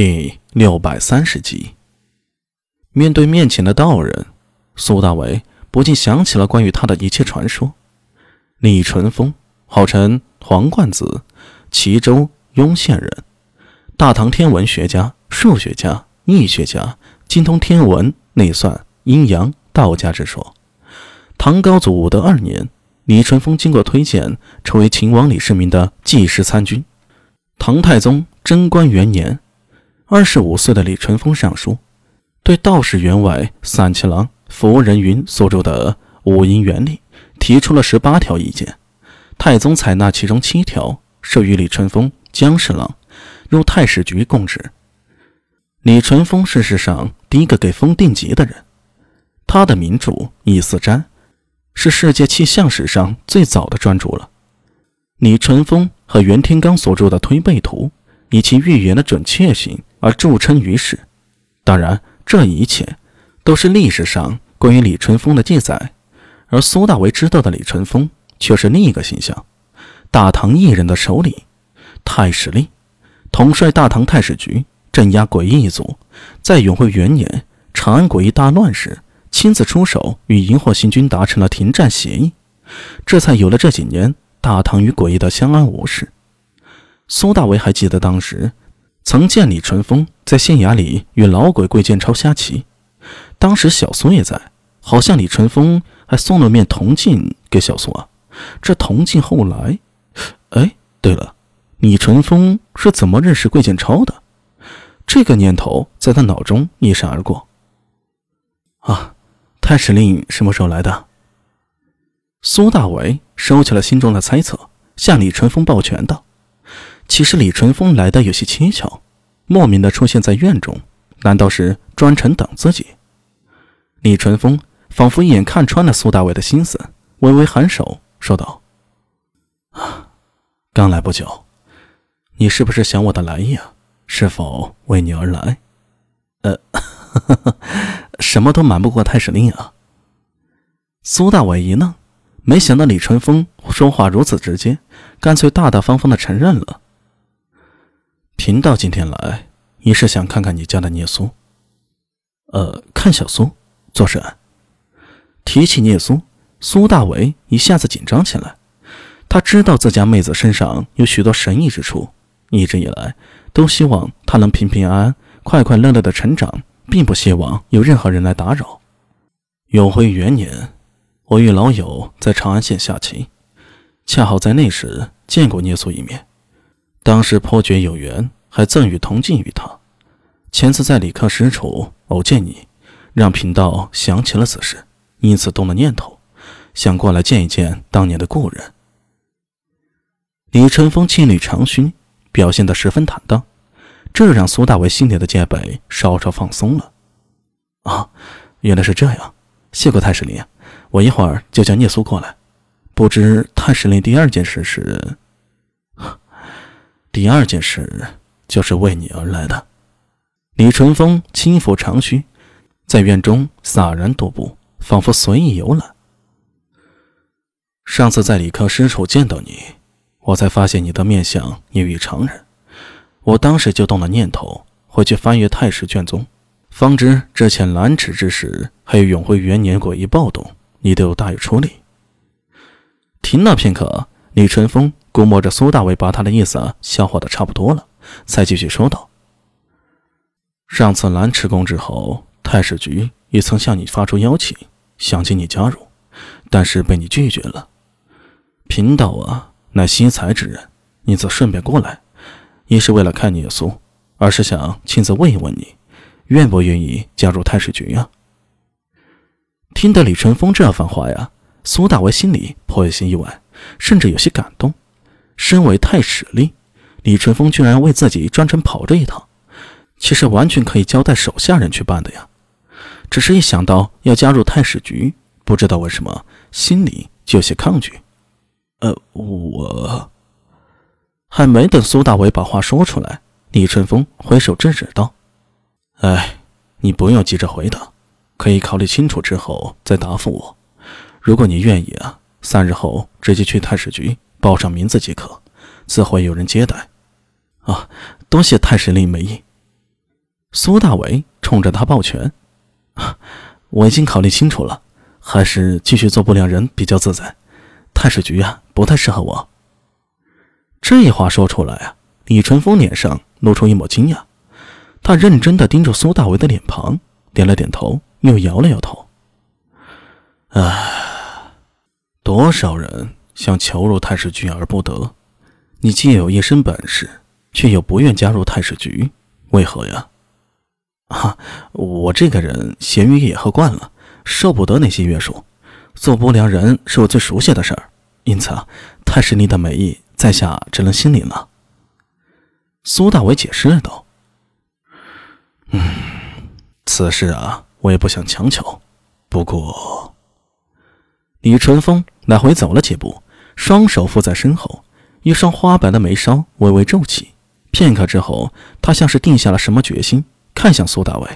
第六百三十集，面对面前的道人，苏大伟不禁想起了关于他的一切传说。李淳风号称黄冠子，齐州雍县人，大唐天文学家、数学家、易学家，精通天文、内算、阴阳、道家之说。唐高祖武德二年，李淳风经过推荐，成为秦王李世民的继师参军。唐太宗贞观元年。二十五岁的李淳风上书，对道士员外散骑郎符人云所著的《五音原理》提出了十八条意见。太宗采纳其中七条，授予李淳风江侍郎，入太史局供职。李淳风是世上第一个给封定级的人。他的名著《易思占》是世界气象史上最早的专著了。李淳风和袁天罡所著的《推背图》。以其预言的准确性而著称于世。当然，这一切都是历史上关于李淳风的记载，而苏大为知道的李淳风却是另一个形象：大唐异人的首领太史令，统帅大唐太史局，镇压诡异一族。在永徽元年长安诡异大乱时，亲自出手与荧惑星君达成了停战协议，这才有了这几年大唐与诡异的相安无事。苏大为还记得当时曾见李淳风在县衙里与老鬼桂建超下棋，当时小苏也在，好像李淳风还送了面铜镜给小苏啊。这铜镜后来，哎，对了，李淳风是怎么认识桂建超的？这个念头在他脑中一闪而过。啊，太史令什么时候来的？苏大为收起了心中的猜测，向李淳风抱拳道。其实李淳风来的有些蹊跷，莫名的出现在院中，难道是专程等自己？李淳风仿佛一眼看穿了苏大伟的心思，微微颔首，说道：“啊，刚来不久，你是不是想我的来意啊？是否为你而来？呃，什么都瞒不过太史令啊。”苏大伟一愣，没想到李淳风说话如此直接，干脆大大方方的承认了。贫道今天来，一是想看看你家的聂苏。呃，看小苏做甚？提起聂苏，苏大为一下子紧张起来。他知道自家妹子身上有许多神异之处，一直以来都希望她能平平安安、快快乐乐的成长，并不希望有任何人来打扰。永徽元年，我与老友在长安县下棋，恰好在那时见过聂苏一面。当时颇觉有缘，还赠予铜镜于他。前次在李克石处偶见你，让贫道想起了此事，因此动了念头，想过来见一见当年的故人。李淳风气律长须，表现得十分坦荡，这让苏大为心里的戒备稍稍放松了。啊，原来是这样，谢过太师令，我一会儿就叫聂苏过来。不知太师令第二件事是？第二件事就是为你而来的。李淳风轻抚长须，在院中洒然踱步，仿佛随意游览。上次在李克师处见到你，我才发现你的面相异于常人。我当时就动了念头，回去翻阅太史卷宗，方知之前兰池之时，还有永徽元年诡异暴动，你都有大有处理。停了片刻，李淳风。估摸着苏大伟把他的意思消化的差不多了，才继续说道：“上次蓝池宫之后，太史局也曾向你发出邀请，想请你加入，但是被你拒绝了。贫道啊，乃惜才之人，因此顺便过来，一是为了看你苏，二是想亲自问一问你，愿不愿意加入太史局啊？”听得李淳风这番话呀，苏大为心里颇有些意外，甚至有些感动。身为太史令，李淳风居然为自己专程跑这一趟，其实完全可以交代手下人去办的呀。只是一想到要加入太史局，不知道为什么心里就有些抗拒。呃，我还没等苏大伟把话说出来，李淳风挥手制止道：“哎，你不用急着回答，可以考虑清楚之后再答复我。如果你愿意啊，三日后直接去太史局。”报上名字即可，自会有人接待。啊，多谢太史令美意。苏大伟冲着他抱拳：“我已经考虑清楚了，还是继续做不良人比较自在。太史局啊，不太适合我。”这话说出来啊，李淳风脸上露出一抹惊讶，他认真的盯着苏大伟的脸庞，点了点头，又摇了摇头：“唉，多少人想求入太史局而不得，你既有一身本事，却又不愿加入太史局，为何呀？”啊，我这个人咸鱼也喝惯了，受不得那些约束。做不良人是我最熟悉的事儿，因此啊，太师您的美意，在下只能心领了。苏大伟解释道：“嗯，此事啊，我也不想强求。不过……”李淳风来回走了几步，双手附在身后，一双花白的眉梢微微皱起。片刻之后，他像是定下了什么决心。看向苏大伟。